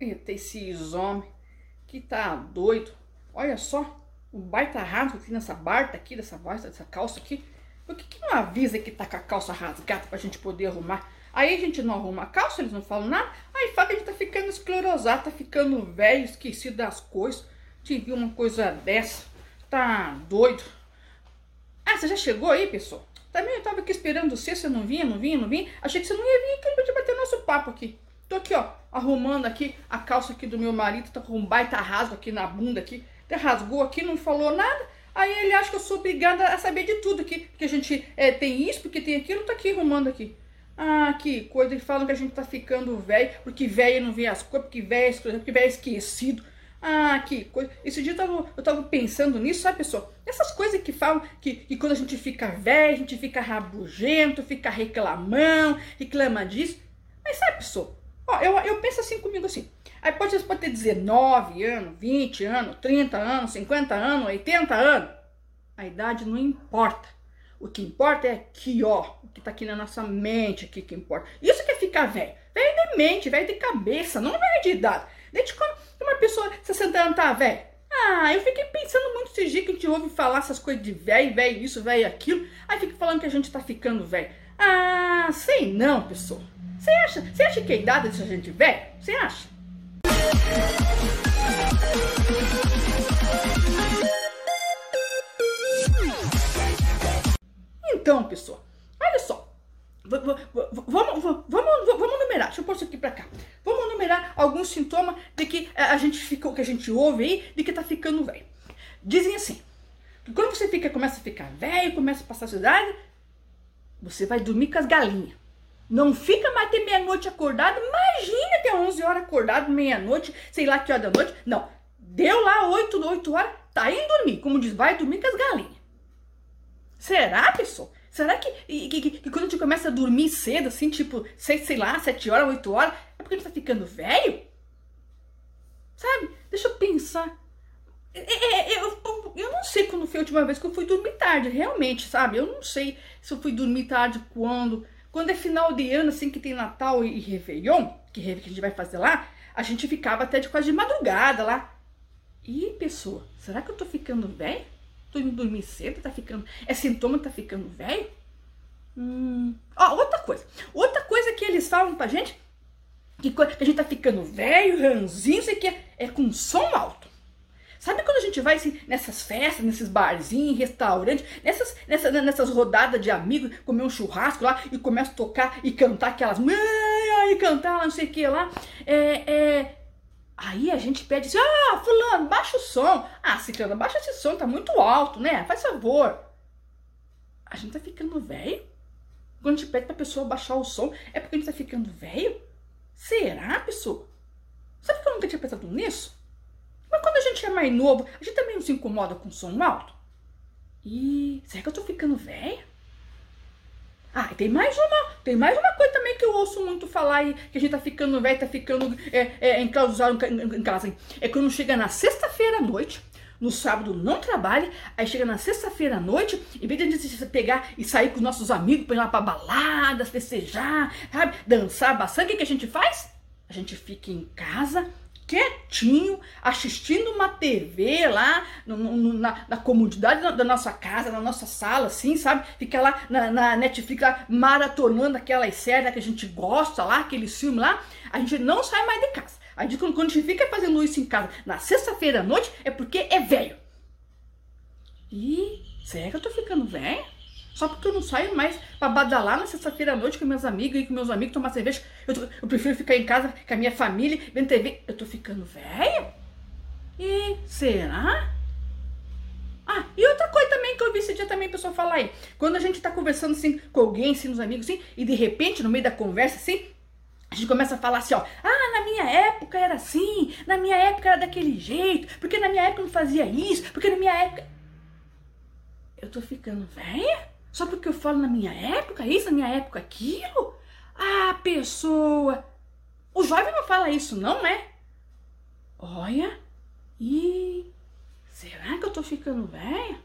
Eita, esses homens que tá doido. Olha só, o baita rasgo aqui nessa barta aqui, dessa barta, dessa calça aqui. Por que, que não avisa que tá com a calça rasgada pra gente poder arrumar? Aí a gente não arruma a calça, eles não falam nada. Aí fala que a gente tá ficando esclerosado, tá ficando velho, esquecido das coisas. Te vi uma coisa dessa. Tá doido. Ah, você já chegou aí, pessoal? Também eu tava aqui esperando você, você não vinha, não vinha, não vinha. Achei que você não ia vir aqui pra bater nosso papo aqui. Tô aqui, ó, arrumando aqui a calça aqui do meu marido, tá com um baita rasgo aqui na bunda aqui. Até rasgou aqui, não falou nada. Aí ele acha que eu sou obrigada a saber de tudo aqui. Porque a gente é, tem isso, porque tem aquilo, tá aqui arrumando aqui. Ah, que coisa, e falam que a gente tá ficando velho, porque velho não vê as coisas, porque velho é porque velho é esquecido. Ah, que coisa. Esse dia eu tava, eu tava pensando nisso, sabe, pessoal? Essas coisas que falam que, que quando a gente fica velho, a gente fica rabugento, fica reclamando, reclama disso. Mas sabe, pessoal? Ó, eu, eu penso assim comigo assim. Aí pode, pode ter 19 anos, 20 anos, 30 anos, 50 anos, 80 anos. A idade não importa. O que importa é aqui, ó. O que tá aqui na nossa mente, aqui que importa. Isso que é ficar velho. Velho de mente, velho de cabeça, não velho de idade. Desde quando uma pessoa 60 anos tá velho? Ah, eu fiquei pensando muito esse dia que a gente ouve falar essas coisas de velho, velho isso, velho aquilo. Aí fica falando que a gente tá ficando velho. Ah, sei não, pessoa. Você acha, você acha que a idade dessa gente velho? Você acha? Então, pessoal, olha só. Vamos, vamos, vamos, numerar. Deixa eu pôr isso aqui pra cá. Vamos numerar alguns sintomas de que a gente fica, que a gente ouve aí, de que tá ficando velho. Dizem assim, quando você fica, começa a ficar velho, começa a passar a idade, você vai dormir com as galinhas. Não fica mais até meia-noite acordado. Imagina até 11 horas acordado, meia-noite, sei lá que hora da noite. Não. Deu lá 8, 8 horas, tá indo dormir. Como diz, vai dormir com as galinhas. Será, pessoal? Será que, que, que, que, quando a gente começa a dormir cedo, assim, tipo, sei, sei lá, 7 horas, 8 horas, é porque a gente tá ficando velho? Sabe? Deixa eu pensar. É, é, é eu, eu, eu não sei quando foi a última vez que eu fui dormir tarde, realmente, sabe? Eu não sei se eu fui dormir tarde quando. Quando é final de ano, assim, que tem Natal e Réveillon, que, que a gente vai fazer lá, a gente ficava até de quase de madrugada lá. Ih, pessoa, será que eu tô ficando velho? Tô indo dormir cedo, tá ficando. É sintoma tá ficando velho? Hum. Ó, outra coisa. Outra coisa que eles falam pra gente, que, que a gente tá ficando velho, ranzinho, sei que é, é com som alto. Sabe quando a gente vai assim, nessas festas, nesses barzinhos, restaurantes, nessas, nessas, rodadas de amigos, comer um churrasco lá e começa a tocar e cantar aquelas. E cantar lá, não sei o que lá. É, é, Aí a gente pede assim, ah, fulano, baixa o som. Ah, ciclano, baixa esse som, tá muito alto, né? Faz favor. A gente tá ficando velho? Quando a gente pede pra pessoa baixar o som, é porque a gente tá ficando velho? Será, pessoa? Sabe que eu nunca tinha pensado nisso? Mas quando a gente é mais novo, a gente também não se incomoda com som alto? E será que eu tô ficando velha? Ah, e tem mais uma, tem mais uma coisa também que eu ouço muito falar aí, que a gente tá ficando velho, tá ficando é, é, em casa. É quando chega na sexta-feira à noite, no sábado não trabalha, aí chega na sexta-feira à noite, em vez de a gente pegar e sair com os nossos amigos pra ir lá pra balada, festejar, sabe, dançar bastante, o que, que a gente faz? A gente fica em casa quietinho, assistindo uma TV lá no, no, na, na, comodidade da, da, nossa casa, na nossa sala, assim, sabe? Fica lá na, na Netflix lá, maratonando aquelas séries que a gente gosta lá, aqueles filmes lá. A gente não sai mais de casa. A gente, quando, quando a gente fica fazendo isso em casa na sexta-feira à noite, é porque é velho. E será que eu tô ficando velho? Só porque eu não saio mais pra badalar na sexta-feira à noite com meus amigos e com meus amigos tomar cerveja. Eu, eu, prefiro ficar em casa com a minha família, vendo TV. Eu tô ficando velha? E será? Ah, e outra coisa também que eu vi esse dia também, pessoal, falar aí. Quando a gente tá conversando assim com alguém, assim, nos amigos, assim, e de repente, no meio da conversa, assim, a gente começa a falar assim, ó, ah, na minha época era assim, na minha época era daquele jeito, porque na minha época não fazia isso, porque na minha época. Eu tô ficando velha? Só porque eu falo na minha época isso, na minha época aquilo? Ah, pessoa! O jovem não fala isso, não é? Olha, e será que eu tô ficando velha?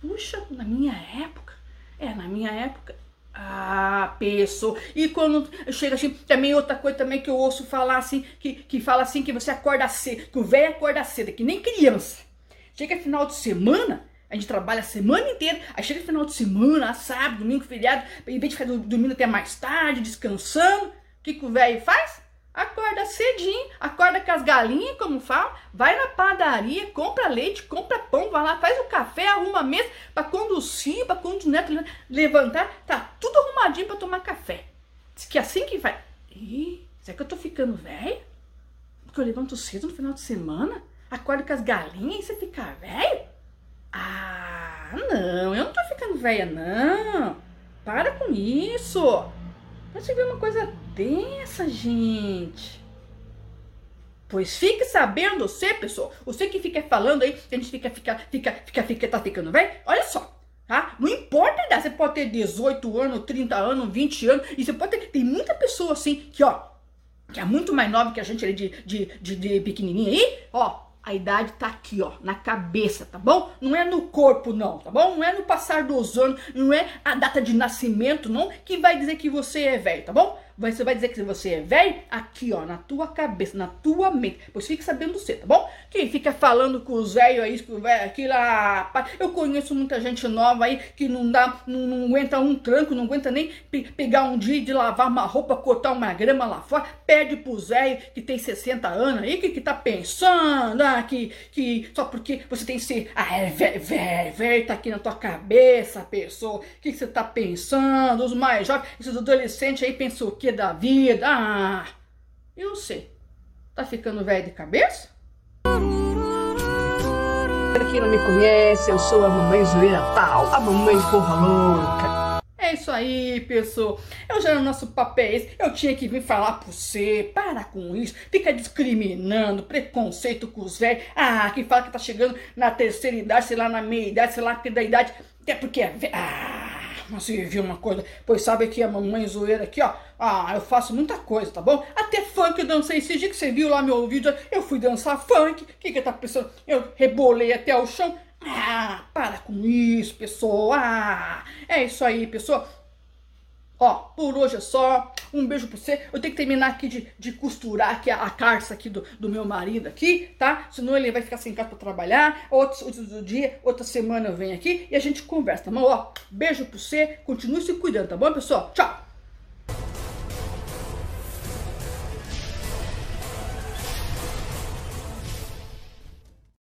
Puxa, na minha época. É, na minha época. Ah, pessoa. E quando chega assim, também outra coisa também que eu ouço falar assim, que, que fala assim que você acorda cedo, que o velho acorda cedo, que nem criança. Chega final de semana, a gente trabalha a semana inteira, aí chega final de semana, sábado, domingo, feriado, em vez de ficar dormindo até mais tarde, descansando, o que, que o velho faz? Acorda cedinho, acorda com as galinhas, como fala, vai na padaria, compra leite, compra pão, vai lá, faz o café, arruma a mesa para Sim, para quando o neto levantar, tá tudo arrumadinho para tomar café. Diz que assim que vai. Ih, será que eu tô ficando velho? Porque eu levanto cedo no final de semana, acordo com as galinhas e você fica velho? Ah, não, eu não tô ficando velha, não. Para com isso. Você vê uma coisa dessa, gente. Pois fique sabendo você, pessoal, você que fica falando aí, que a gente fica, fica, fica, fica, fica, tá ficando velho, olha só, tá? Não importa a idade, você pode ter 18 anos, 30 anos, 20 anos, e você pode ter, tem muita pessoa assim, que ó, que é muito mais nova que a gente ali de, de, de, de pequenininha aí, ó, a idade tá aqui, ó, na cabeça, tá bom? Não é no corpo, não, tá bom? Não é no passar dos anos, não é a data de nascimento, não, que vai dizer que você é velho, tá bom? Você vai dizer que você é velho aqui, ó, na tua cabeça, na tua mente. Pois fique sabendo você, tá bom? Quem fica falando com os velhos aí, com o velho aqui lá. Eu conheço muita gente nova aí que não dá, não, não aguenta um tranco, não aguenta nem pe pegar um dia de lavar uma roupa, cortar uma grama lá fora. Pede pros velhos que tem 60 anos aí, que, que tá pensando, ah, que, que só porque você tem que ser. Ah, é velho, velho, velho, tá aqui na tua cabeça, pessoa. O que, que você tá pensando? Os mais jovens, esses adolescentes aí pensam o quê? Da vida. Ah, eu sei. Tá ficando velho de cabeça? Para quem não me conhece, eu sou a mamãe zoeira tal, a mamãe porra louca. É isso aí, pessoal. Eu já no nosso papéis, eu tinha que vir falar pra você. Para com isso. Fica discriminando, preconceito com os velhos. Ah, que fala que tá chegando na terceira idade, sei lá, na meia idade, sei lá, que da idade. Até porque é velho. Ah, você viu uma coisa? Pois sabe que a mamãe zoeira aqui, ó. Ah, eu faço muita coisa, tá bom? Até funk eu dancei esse dia que você viu lá meu vídeo. Eu fui dançar funk. O que que tá pensando? Eu rebolei até o chão. Ah, para com isso, pessoal. Ah, é isso aí, pessoal. Ó, por hoje é só. Um beijo pra você. Eu tenho que terminar aqui de, de costurar aqui a, a carça aqui do, do meu marido aqui, tá? Senão ele vai ficar sem casa pra trabalhar. Outros, outros dia, outra semana eu venho aqui e a gente conversa, tá bom? Ó, beijo pra você. Continue se cuidando, tá bom, pessoal? Tchau!